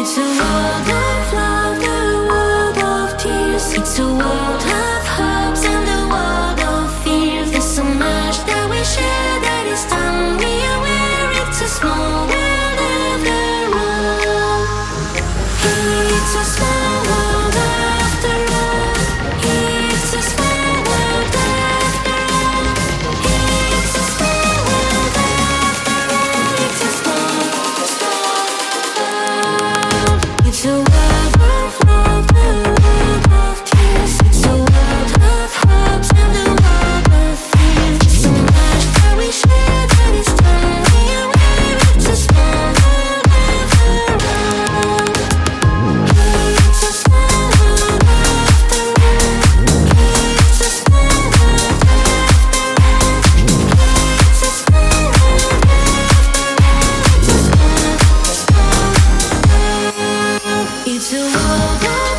你是我的 over